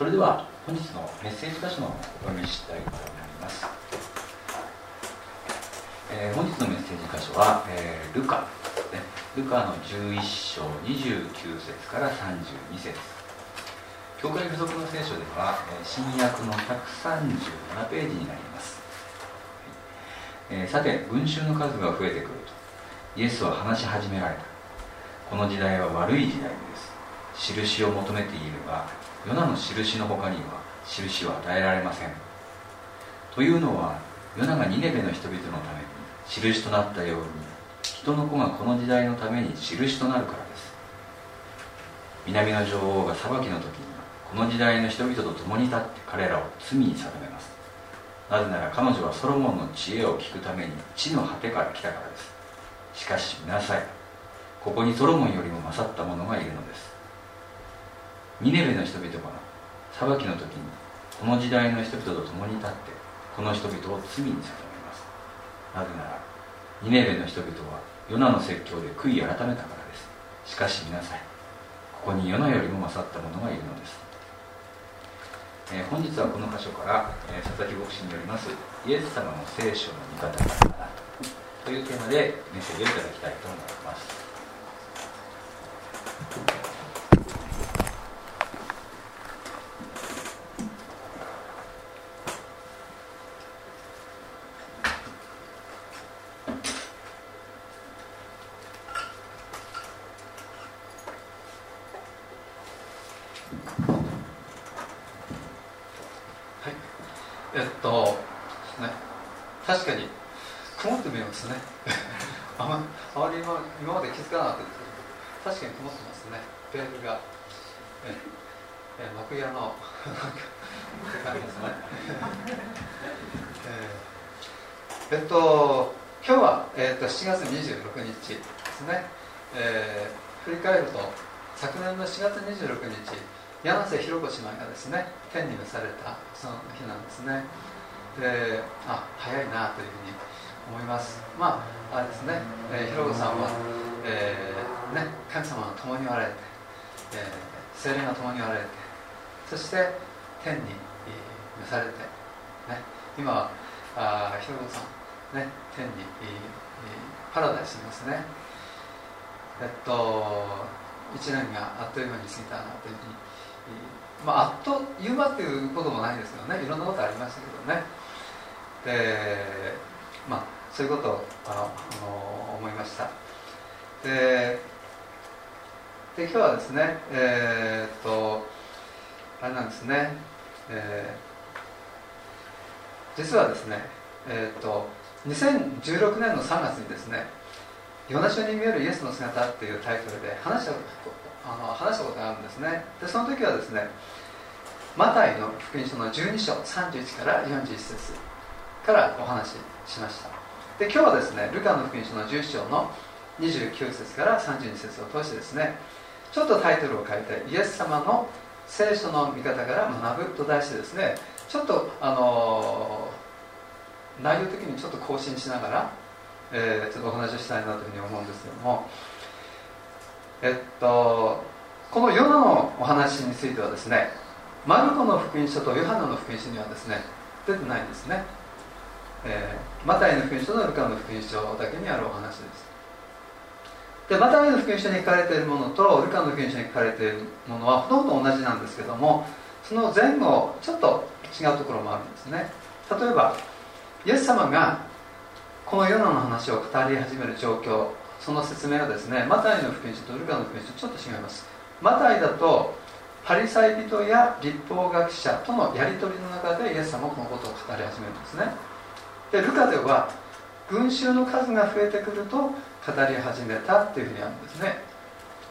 それでは本日のメッセージ箇所のお読みしたいと思います、えー、本日のメッセージ箇所は、えー、ルカ、ね、ルカの11章29節から32節。教会付属の聖書では、え、新約の137ページになります、え、さて群衆の数が増えてくると。イエスは話し始められた。この時代は悪い時代です。印を求めているがヨナの印の他には印は与えられません。というのはヨナがニネベの人々のために印となったように人の子がこの時代のために印となるからです。南の女王が裁きの時にはこの時代の人々と共に立って彼らを罪に定めます。なぜなら彼女はソロモンの知恵を聞くために地の果てから来たからです。しかし見なさい。ここにソロモンよりも勝った者がいるのです。ニネベの人々が裁きの時にこの時代の人々と共に立ってこの人々を罪に定めます。なぜならニネベの人々はヨナの説教で悔い改めたからです。しかし皆さんここにヨナよりも勝った者がいるのです、えー、本日はこの箇所から、えー、佐々木牧師によりますイエス様の聖書の見方からというテーマでメッセージをいただきたいと思いますえっと今日は、えっと、7月26日ですね、えー、振り返ると昨年の4月26日柳瀬弘子姉妹がですね天に召されたその日なんですね。であ早いなというふうに思います。まああれですね、えー、弘子さんは、えーね、神様が共におられて、えー、精霊が共におられてそして天に召されて、ね、今はあ弘子さんね、天に、パラダイスにいますね。えっと1年があっという間に過ぎたなというふうにまあ、あっという間ということもないですけどね。いろんなことありましたけどね。でまあそういうことをあの思いました。でで今日はですねえー、っとあれなんですね、えー、実はですねえー、っと2016年の3月にですね「ヨナ書に見えるイエスの姿」っていうタイトルで話したあの話したことがあるんですね。でその時はですねマタイの福音書の12章31から41節からお話ししました。で今日はですねルカの福音書の11章の29節から32節を通してですねちょっとタイトルを変えてイエス様の聖書の見方から学ぶと題してですねちょっとあの内容的にちょっと更新しながら、えー、ちょっとお話をしたいなというふうに思うんですけどもえっとこのヨナのお話についてはですねマルコの福音書とヨハネの福音書にはですね出てないんですね、えー、マタイの福音書とルカの福音書だけにあるお話です。でマタイの福音書に書かれているものとルカの福音書に書かれているものはほとんど同じなんですけどもその前後ちょっと違うところもあるんですね。例えばイエス様がこのヨナの話を語り始める状況その説明はですねマタイの福音書とルカの福音書ちょっと違います。マタイだとパリサイ人や立法学者とのやり取りの中でイエス様はこのことを語り始めるんですね。でルカでは群衆の数が増えてくると語り始めたっていうふうにあるんですね。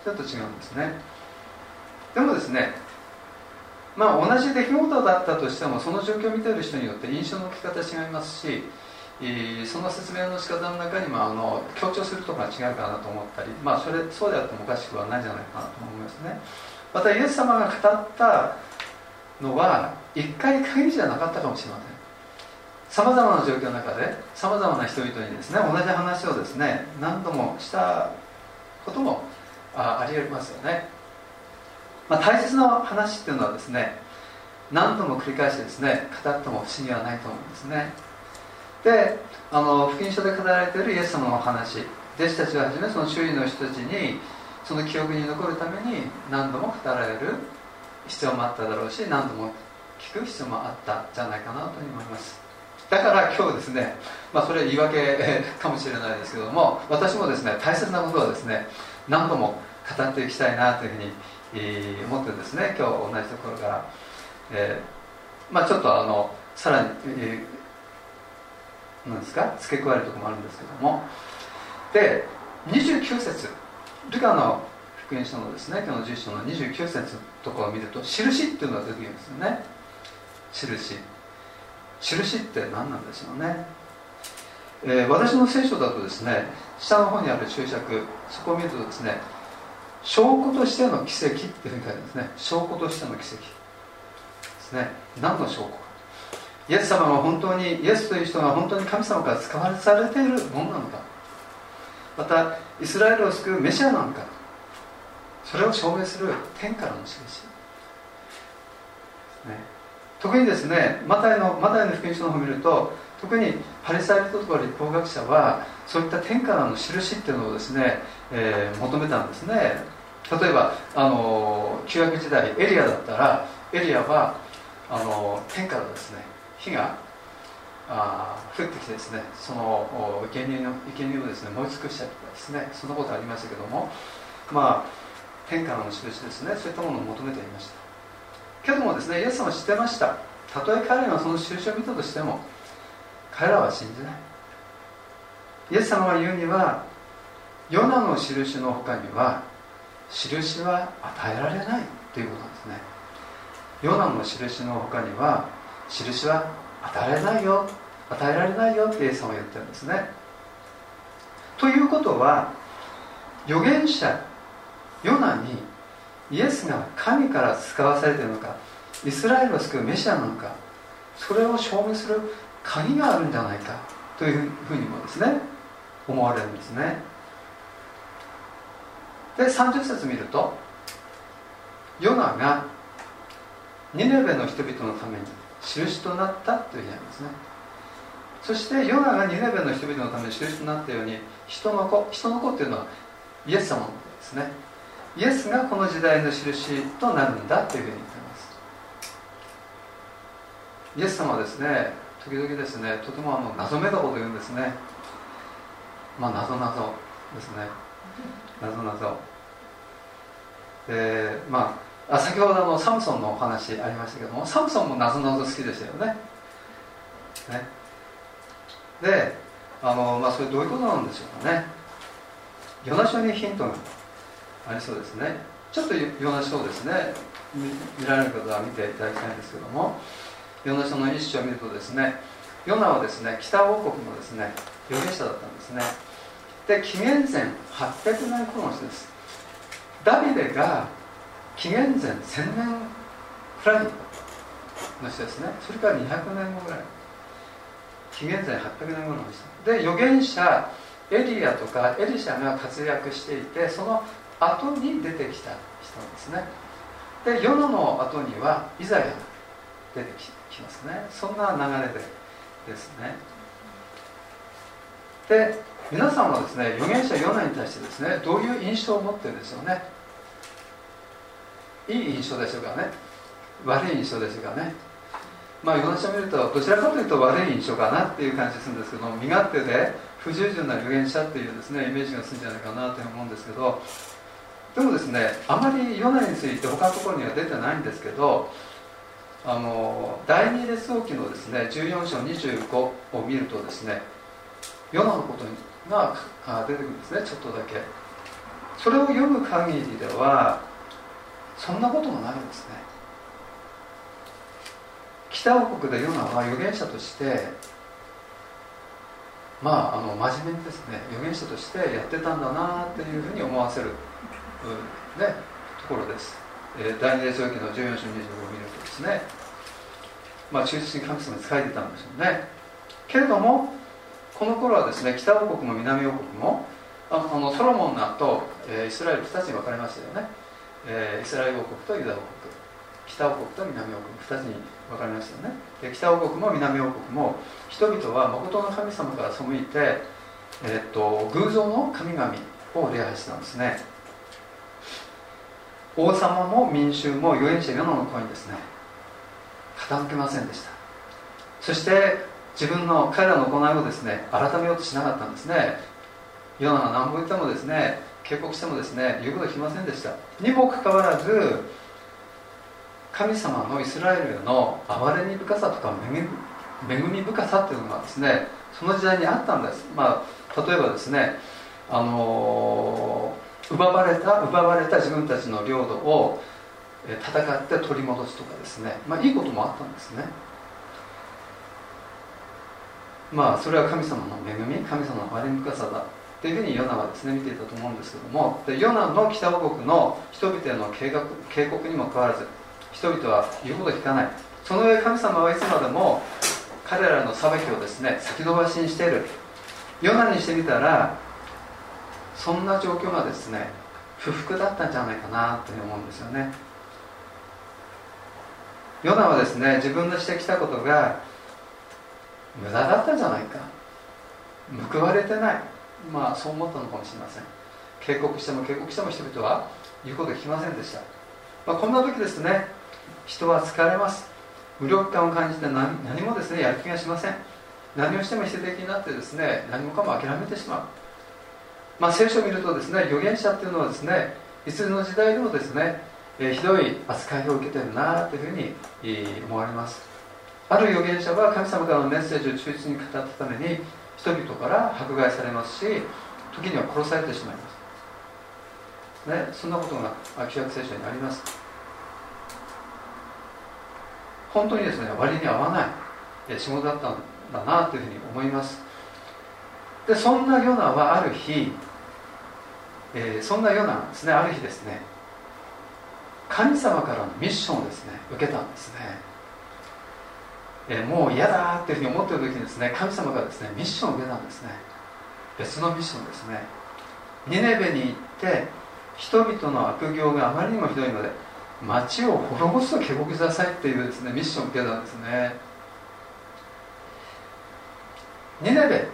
ちょっと違うんですね。でもですねまあ、同じ出来事だったとしてもその状況を見ている人によって印象の置き方違いますしその説明の仕方の中にもあの強調するところが違うかなと思ったり、まあ、それそうであってもおかしくはないんじゃないかなと思いますね。またイエス様が語ったのは一回限りじゃなかったかもしれません。さまざまな状況の中でさまざまな人々にですね同じ話をですね何度もしたこともあありえますよね。まあ、大切な話っていうのはですね、何度も繰り返してですね語っても不思議はないと思うんですね。であの福音書で語られているイエス様の話。弟子たちをはじめその周囲の人たちにその記憶に残るために何度も語られる必要もあっただろうし何度も聞く必要もあったんじゃないかなと思います。だから今日ですね、まあ、それは言い訳 かもしれないですけども私もですね大切なことはですね何度も語っていきたいなというふうに、え思ってですね今日同じところから、えー、まあ、ちょっとあのさらに、えー、なんですか？付け加えるところもあるんですけども。で29節ルカの福音書のですね今日の10章の29節のところを見ると印っていうのが出てきますよね。印。印って何なんでしょうね、えー、私の聖書だとですね下の方にある注釈そこを見るとですね証拠としての奇跡っていうふうに書いてますね。証拠としての奇跡。ですね。何の証拠？イエス様が本当にイエスという人が本当に神様から使わされているものなのか。またイスラエルを救うメシアなのか。それを証明する天からの印。ね。特にですねマタイのマタイの福音書の方を見ると特にパリサイ人とか立法学者はそういった天からの印っていうのをですね、えー、求めたんですね。例えばあの旧約時代エリアだったらエリアはあの天からですね。火があ降ってきてですねその生贄の生贄をですね燃え尽くしたりとかですねそんなことありましたけどもまあ天からの印ですねそういったものを求めていました。けどもですねイエス様は知ってました。たとえ彼らがその印を見たとしても彼らは信じない。イエス様が言うにはヨナの印の他には印は与えられないということなんですね。ヨナの印の他には印は与えられないよ。与えられないよってイエス様は言ってるんですね。ということは預言者ヨナにイエスが神から使わされているのかイスラエルを救うメシアなのかそれを証明する鍵があるんじゃないかというふうにもですね思われるんですね。で30節見るとヨナがニネベの人々のために印となったという意味なんですね。そしてヨナがニネベの人々のために印となったように人の子人の子っていうのはイエス様のことですね。イエスがこの時代の印となるんだというふうに言っています。イエス様はですね時々ですねとてもあの謎めいたことを言うんですね。まあ謎謎ですね。謎謎。でまああ先ほどのサムソンのお話ありましたけどもサムソンも謎謎好きでしたよね。ね。であの、まあ、それどういうことなんでしょうかね。ヨナ書にヒントがありそうですね。ちょっとヨナ書をですね。見られる方は見ていただきたいんですけども。ヨナ書の一章を見るとですねヨナはですね北王国のですね預言者だったんですね。で紀元前800年頃の人です。ダビデが紀元前1000年くらいの人ですね。それから200年後ぐらい。紀元前800年頃の人。で預言者エリアとかエリシャが活躍していてその後に出てきた人ですね。でヨナの後にはイザヤが出てきますね。そんな流れでですね。で皆さんはですね預言者ヨナに対してですねどういう印象を持ってるんでしょうね。いい印象でしょうかね。悪い印象でしょうかね。まあヨナ書を見るとどちらかというと悪い印象かなっていう感じするんですけど身勝手で不従順な預言者っていうですねイメージがするんじゃないかなと思うんですけどでもですねあまりヨナについて他のところには出てないんですけどあの第二列王記のですね14章25を見るとですねヨナのことが出てくるんですねちょっとだけ。それを読む限りではそんなこともないんですね。北王国でヨナは預言者としてまああの真面目にですね預言者としてやってたんだなっていうふうに思わせるね、ところです、えー、第二列王記の14章25を見るとですね。まあ忠実に神様に仕えてたんでしょうね。けれどもこの頃はですね北王国も南王国もあのソロモンの後、えー、イスラエル2つに分かれましたよね、えー、イスラエル王国とユダ王国北王国と南王国2つに分かりますよね。で北王国も南王国も人々は誠の神様から背いて、えーと、偶像の神々を礼拝したんですね。王様も民衆も預言者ヨナの声にですね。傾けませんでした。そして自分の彼らの行いをですね改めようとしなかったんですね。ヨナが何本言ってもですね警告してもですね言うこと聞きませんでした。にもかかわらず神様のイスラエルの憐れみ深さとか恵み深さっていうのがですねその時代にあったんです、まあ、例えばですねあの奪われた奪われた自分たちの領土を戦って取り戻すとかですね、まあ、いいこともあったんですね。まあそれは神様の恵み神様の憐れみ深さだ。っていうふうにヨナはですね見ていたと思うんですけどもでヨナの北王国の人々への計画警告にもかかわらず人々は言うこと聞かない。その上神様はいつまでも彼らの裁きをですね先延ばしにしている。ヨナにしてみたらそんな状況がですね不服だったんじゃないかなと思うんですよね。ヨナはですね自分のしてきたことが無駄だったんじゃないか。報われてない。まあそう思ったのかもしれません。警告しても警告しても人々は言うこと聞きませんでした、まあ、こんな時ですね人は疲れます。無力感を感じて何何もですねやる気がしません。何をしても否定的になってですね何もかも諦めてしまう。まあ聖書を見るとですね預言者っていうのはですねいつの時代でもですね、えー、ひどい扱いを受けてるなというふうに、えー、思われます。ある預言者は神様からのメッセージを忠実に語ったために人々から迫害されますし時には殺されてしまいます、ね、そんなことが旧約聖書にあります。本当にですね割に合わない仕事だったんだなというふうに思います。でそんなヨナはある日、えー、そんなヨナですねある日ですね神様からのミッションをですね受けたんですね。えもう嫌だっていうふうに思ってる時にですね神様がですねミッションを受けたんですね。別のミッションですね。ニネベに行って人々の悪行があまりにもひどいので町を滅ぼすと警告しなさいっていうですねミッションを受けたんですね。ニネベ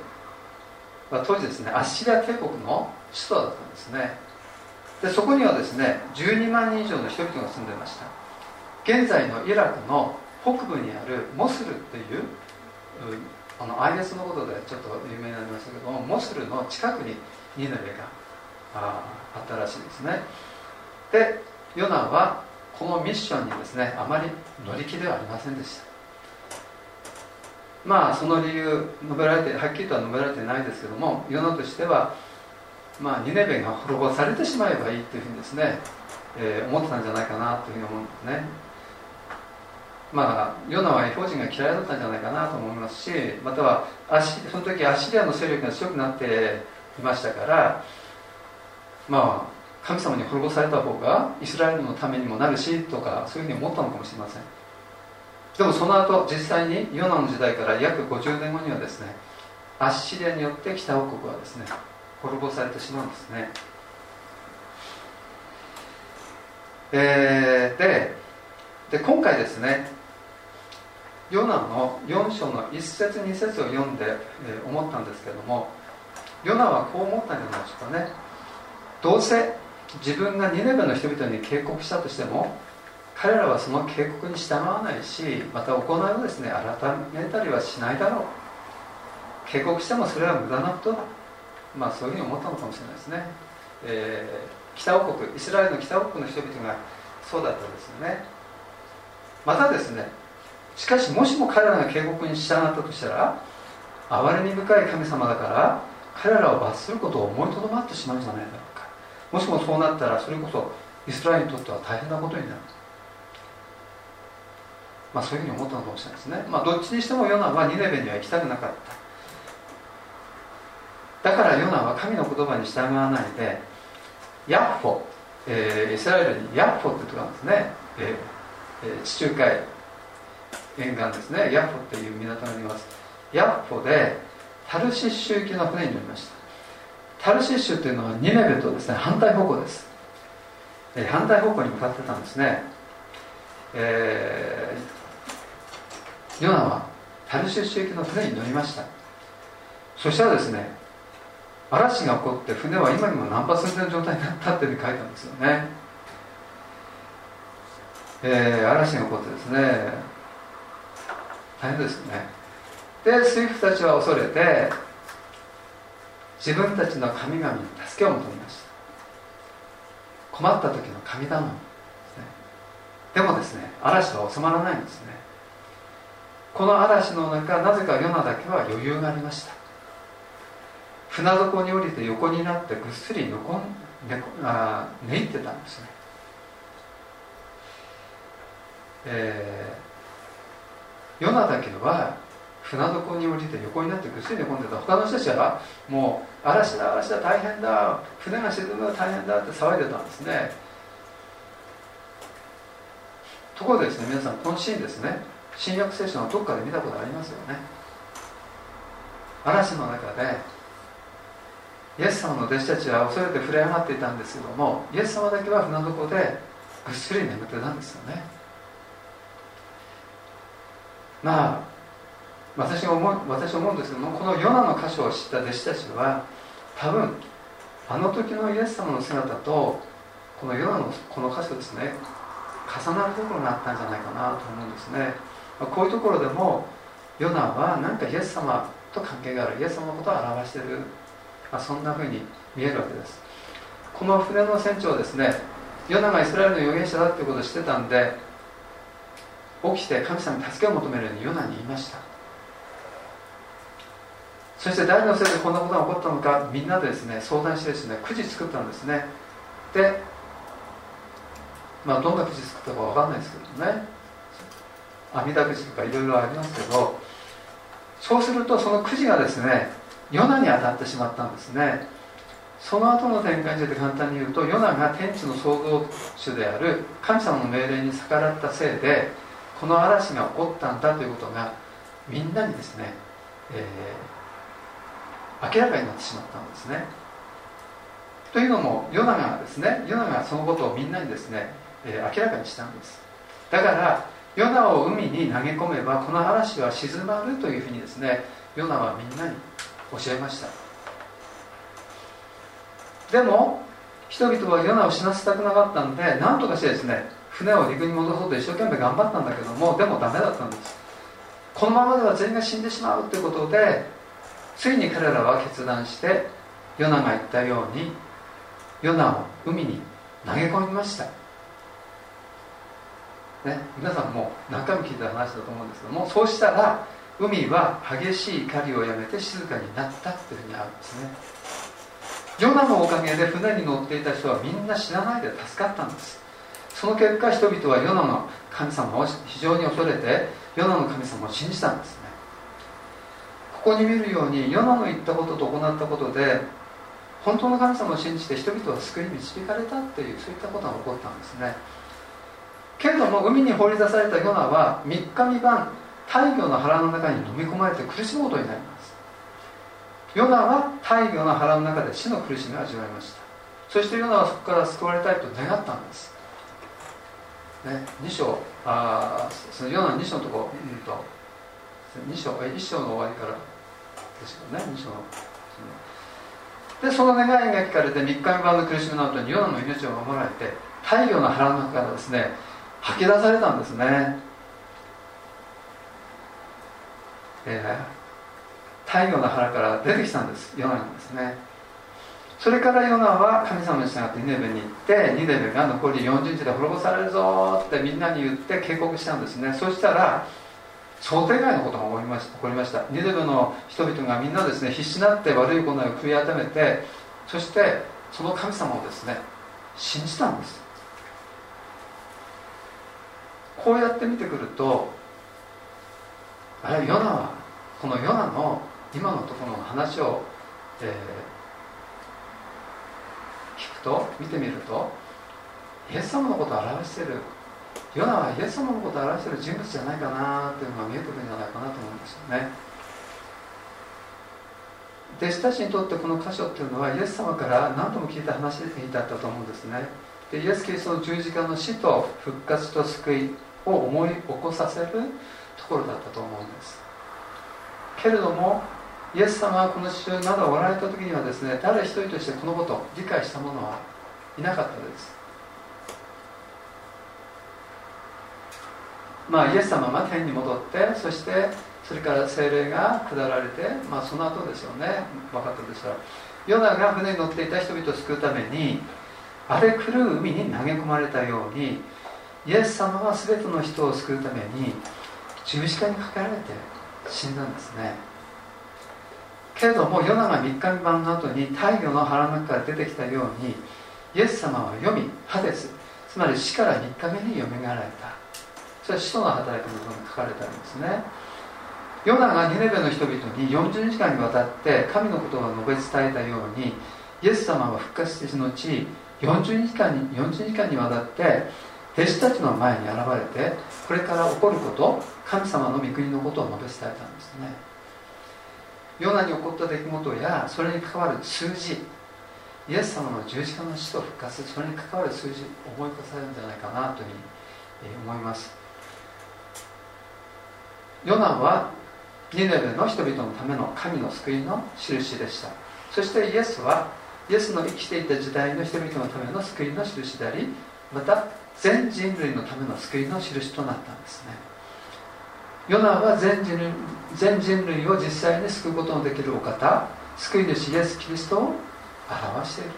は当時ですねアッシリア帝国の首都だったんですね。でそこにはですね12万人以上の人々が住んでました。現在のイラクの北部にあるモスルっていうあの IS のことでちょっと有名になりましたけどもモスルの近くにニネベがああったらしいですね。でヨナはこのミッションにですねあまり乗り気ではありませんでした。まあその理由述べられてはっきりとは述べられてないですけどもヨナとしてはまあニネベが滅ぼされてしまえばいいというふうにですね、えー、思ってたんじゃないかなというふうに思うんですね。まあ、ヨナは異邦人が嫌いだったんじゃないかなと思いますしまたはその時アッシリアの勢力が強くなっていましたからまあ神様に滅ぼされた方がイスラエルのためにもなるしとかそういうふうに思ったのかもしれません。でもその後実際にヨナの時代から約50年後にはですねアッシリアによって北王国はですね滅ぼされてしまうんですね。えー、でで今回ですねヨナの4章の1節2節を読んで、えー、思ったんですけどもヨナはこう思ったんじゃないでしょうかね。どうせ自分がニネベの人々に警告したとしても彼らはその警告に従わないしまた行いをですね改めたりはしないだろう。警告してもそれは無駄なことだ。まあそういうふうに思ったのかもしれないですね、えー、北王国イスラエルの北王国の人々がそうだったですよね。またですねしかしもしも彼らが警告に従ったとしたら憐れみ深い神様だから彼らを罰することを思いとどまってしまうんじゃないだろうか。もしもそうなったらそれこそイスラエルにとっては大変なことになる。まあそういうふうに思ったのかもしれないですね。まあどっちにしてもヨナはニネベには行きたくなかった。だからヨナは神の言葉に従わないでヤッフォ、えー、イスラエルにヤッフォってとこなんですね、えーえー、地中海。沿岸ですね。ヤッフォっていう港があります。ヤッフォでタルシッシュ行きの船に乗りました。タルシッシュっていうのはニネベとですね。反対方向です、反対方向に向かってたんですね、えー、ヨナはタルシュシュ行きの船に乗りました。そしたらですね嵐が起こって船は今にも難破寸前の状態になったって書いたんですよね、えー、嵐が起こってですね大変ですよね。で水夫たちは恐れて自分たちの神々に助けを求めました。困った時の神頼みですね。でもですね嵐は収まらないんですね。この嵐の中なぜかヨナだけは余裕がありました。船底に降りて横になってぐっすり横寝あ寝入ってたんですね。えー、ヨナだけは船底に降りて横になってぐっすり寝込んでた他の人たちはもう嵐だ嵐だ大変だ船が沈むの大変だって騒いでたんですね。ところでですね皆さんこのシーンですね新約聖書のどっかで見たことありますよね。嵐の中でイエス様の弟子たちは恐れて触れ上がっていたんですけどもイエス様だけは船底でぐっすり眠ってたんですよね。まあ私思う私思うんですけどもこのヨナの箇所を知った弟子たちは多分あの時のイエス様の姿とこのヨナのこの箇所ですね重なるところがあったんじゃないかなと思うんですね。まこういうところでもヨナは何かイエス様と関係があるイエス様のことを表しているあそんなふうに見えるわけです。この船の船長ですねヨナがイスラエルの預言者だってことを知ってたんで起きて神様に助けを求めるようにヨナに言いました。そして誰のせいでこんなことが起こったのかみんなでですね相談してですねくじ作ったんですね。でまあどんなくじ作ったかわかんないですけどね。阿弥陀くじとかいろいろありますけどそうするとそのくじがですねヨナに当たってしまったんですね。その後の展開について簡単に言うとヨナが天地の創造主である神様の命令に逆らったせいでこの嵐が起こったんだということがみんなにですね、えー、明らかになってしまったんですね。というのもヨナがですねヨナがそのことをみんなにですね、えー、明らかにしたんです。だからヨナを海に投げ込めばこの嵐は静まるというふうにですねヨナはみんなに教えました。でも人々はヨナを死なせたくなかったんで何とかしてですね船を陸に戻そうと一生懸命頑張ったんだけどもでもダメだったんです。このままでは全員が死んでしまうということでついに彼らは決断してヨナが言ったようにヨナを海に投げ込みました。ね、皆さんも何回も聞いた話だと思うんですけどもそうしたら海は激しい怒りをやめて静かになったっていうふうにあるんですね。ヨナのおかげで船に乗っていた人はみんな死なないで助かったんです。その結果人々はヨナの神様を非常に恐れてヨナの神様を信じたんですね。ここに見るようにヨナの言ったことと行ったことで本当の神様を信じて人々は救いに導かれたっていうそういったことが起こったんですね。けれども海に放り出されたヨナは3日3晩太陽の腹の中に飲み込まれて苦しむことになります。ヨナは太陽の腹の中で死の苦しみを味わいました。そしてヨナはそこから救われたいと願ったんです、ね、2章あそのヨナ2章のところ見ると。2章え1章の終わりからですよね2章の。でその願いが聞かれて3日3晩の苦しみの後にヨナの命を守られて太陽の腹の中からですね吐き出されたんですね。えー、太陽の腹から出てきたんですヨナがですね。それからヨナは神様に従ってニネベに行ってニネベが残り40日で滅ぼされるぞってみんなに言って警告したんですね。そしたら想定外のことが起こりました。起こりました。ニネベの人々がみんなですね必死になって悪い行いを悔い改めてそしてその神様をですね信じたんです。こうやって見てくるとあれヨナはこのヨナの今のところの話を、えー、と見てみるとイエス様のことを表している。ヨナはイエス様のことを表している人物じゃないかなというのが見えてくるんじゃないかなと思うんですよね。弟子たちにとってこの箇所っていうのはイエス様から何度も聞いた話だったと思うんですね。でイエス・キリストの十字架の死と復活と救いを思い起こさせるところだったと思うんです。けれどもイエス様はこの地上にまだおられた時にはですね誰一人としてこのこと理解した者はいなかったです。まあイエス様は天に戻ってそしてそれから精霊が下られて、まあ、その後ですよね。分かったでしょう。ヨナが船に乗っていた人々を救うために荒れ狂う海に投げ込まれたようにイエス様は全ての人を救うために十字架にかけられて死んだんですね。けれどもヨナが3日未満の後に太陽の腹の中から出てきたようにイエス様は読みハデスつまり死から3日目によみがえられた。それは使徒の働きのところに書かれてあるんですね。ヨナがニネベの人々に40日間にわたって神のことを述べ伝えたようにイエス様は復活して後40日間に40日間にわたって弟子たちの前に現れてこれから起こること神様の御国のことを述べ伝えたんですね。ヨナに起こった出来事やそれに関わる数字イエス様の十字架の死と復活それに関わる数字を思い起こされるんじゃないかなというふうに思います。ヨナはニネベの人々のための神の救いの印でした。そしてイエスはイエスの生きていた時代の人々のための救いの印でありまた全人類のための救いの印となったんですね。ヨナは全人類全人類を実際に救うことのできるお方救い主イエス・キリストを表している。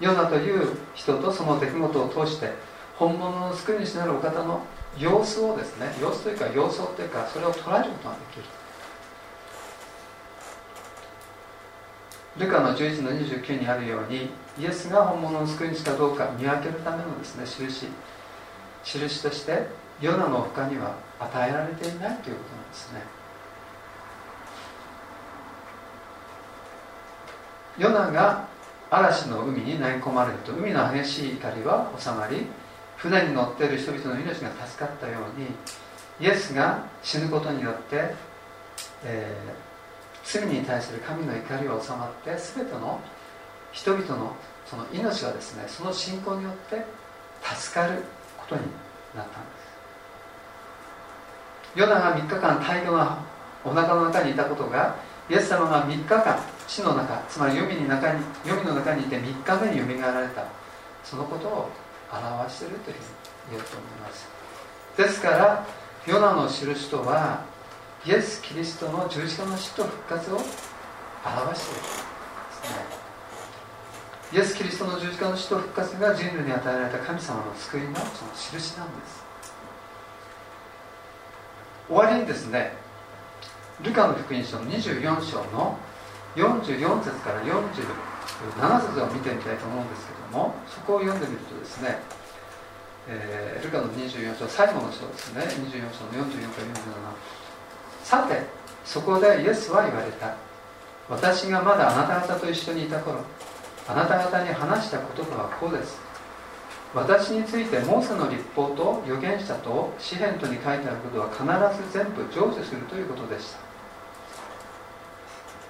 ヨナという人とその出来事を通して本物の救い主なるお方の様子をですね様子というか様相というかそれを捉えることができる。ルカの11の29にあるようにイエスが本物の救い主かどうか見分けるためのですね印。印としてヨナの他には与えられていないということなんですね。ヨナが嵐の海に投げ込まれると海の激しい怒りは収まり船に乗っている人々の命が助かったようにイエスが死ぬことによって、えー、罪に対する神の怒りは収まって全ての人々のその命がですねその信仰によって助かる。ことになったんですヨナが3日間太陽のお腹の中にいたことがイエス様が3日間死の中つまり黄泉の中に黄泉の中にいて3日目によみがえられたそのことを表しているというふうに言えると思いますですからヨナの印とはイエス・キリストの十字架の死と復活を表しているんですねイエス・キリストの十字架の死と復活が人類に与えられた神様の救いのその印なんです。終わりにですねルカの福音書の24章の44節から47節を見てみたいと思うんですけどもそこを読んでみるとですね、えー、ルカの24章最後の章ですね24章の44から47さてそこでイエスは言われた。私がまだあなた方と一緒にいた頃あなた方に話した言葉はこうです。私についてモーセの立法と預言者と詩篇とに書いてあることは必ず全部成就するということでした。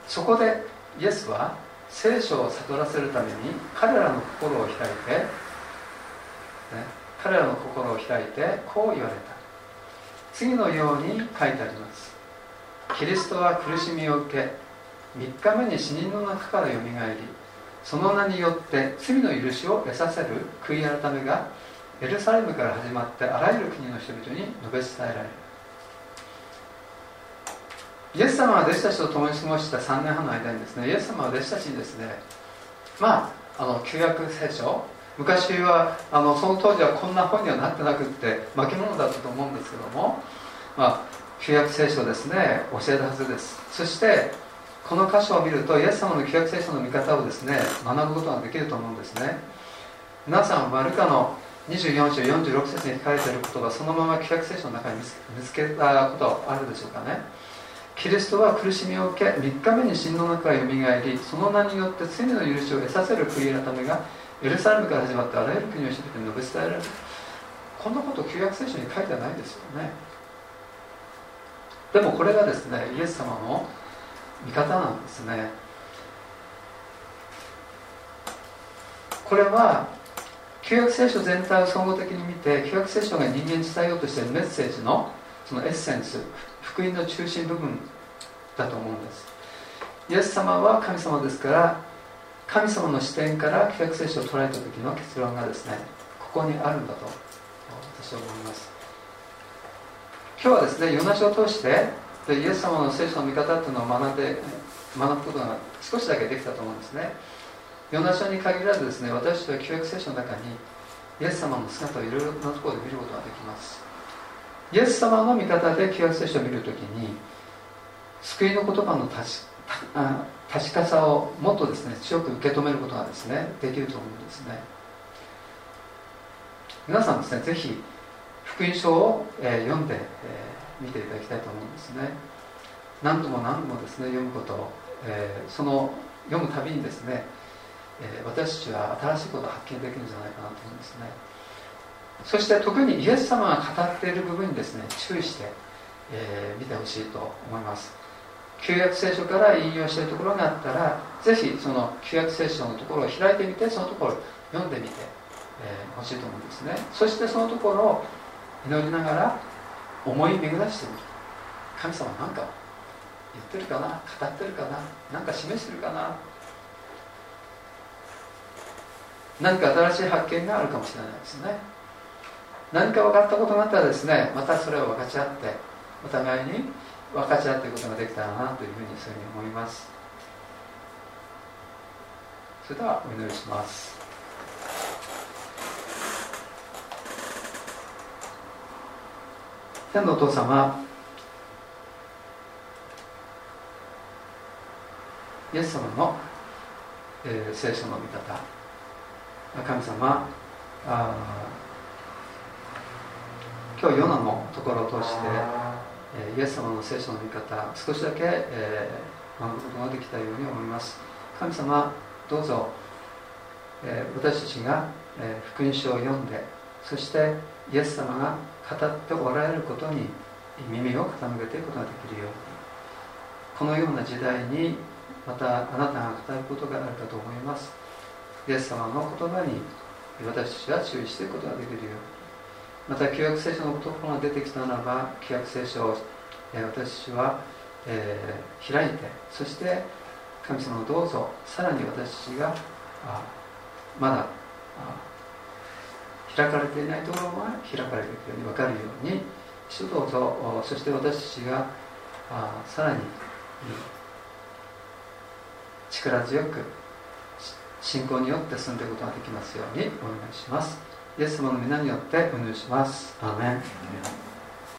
そこでイエスは聖書を悟らせるために彼らの心を開いて、ね、彼らの心を開いてこう言われた。次のように書いてあります。キリストは苦しみを受け3日目に死人の中からよみがえりその名によって罪の許しを得させる悔い改めがエルサレムから始まってあらゆる国の人々に述べ伝えられる。イエス様は弟子たちと共に過ごした3年半の間にですねイエス様は弟子たちにですねまああの旧約聖書昔はあのその当時はこんな本にはなってなくって巻物だったと思うんですけども、まあ、旧約聖書ですね教えたはずです。そしてこの箇所を見るとイエス様の旧約聖書の見方をですね学ぶことができると思うんですね。皆さんはルカの24章46節に書かれている言葉そのまま旧約聖書の中に見つけたことあるでしょうかね。キリストは苦しみを受け3日目に死の中へよみがえりその名によって罪の許しを得させる悔い改めがエルサレムから始まってあらゆる国を人々に述べ伝えられる。こんなこと旧約聖書に書いてないですよね。でもこれがですねイエス様の見方なんですね。これは旧約聖書全体を総合的に見て旧約聖書が人間に伝えようとしているメッセージのそのエッセンス福音の中心部分だと思うんです。イエス様は神様ですから神様の視点から旧約聖書を捉えた時の結論がですねここにあるんだと私は思います。今日はですねヨナ書を通してでイエス様の聖書の見方っていうのを学んで学ぶことが少しだけできたと思うんですね。ヨナ書に限らずですね私たちは旧約聖書の中にイエス様の姿をいろいろなところで見ることができます。イエス様の見方で旧約聖書を見るときに救いの言葉の確確かさをもっとですね強く受け止めることがですねできると思うんですね。皆さんですねぜひ福音書を、えー、読んで、えー、見ていただきたいと思うんですね。何度も何度もですね読むことを、えー、その読むたびにですね、え私たちは新しいことを発見できるんじゃないかなと思うんですね。そして特にイエス様が語っている部分にですね注意して、え見てほしいと思います。旧約聖書から引用しているところがあったらぜひその旧約聖書のところを開いてみてそのところを読んでみてほ、えー、しいと思うんですね。そしてそのところを祈りながら思い巡らしてみる。神様何か言ってるかな？語ってるかな？何か示してるかな？何か新しい発見があるかもしれないですね。何か分かったことがあったらですねまたそれを分かち合ってお互いに分かち合っていくことができたらなというふうにそういうふうに思います。それではお祈りします。天のお父様。イエス様の、えー、聖書の見方。神様。あ今日ヨナのところを通してイエス様の聖書の見方少しだけ、えー、学ぶことができたように思います。神様どうぞ、えー、私たちが、えー、福音書を読んでそしてイエス様が語っておられることに耳を傾けていくことができるように。このような時代にまたあなたが語ることがあるかと思います。イエス様の言葉に私たちは注意していくことができるように。また旧約聖書の言葉が出てきたならば旧約聖書を私たちは、えー、開いてそして神様をどうぞさらに私たちがまだ開かれていないところは開かれていくように分かるように主どうぞそして私たちがあさらに力強く信仰によって進んでいくことができますようにお願いします。イエス様の皆によってお願いします。アーメン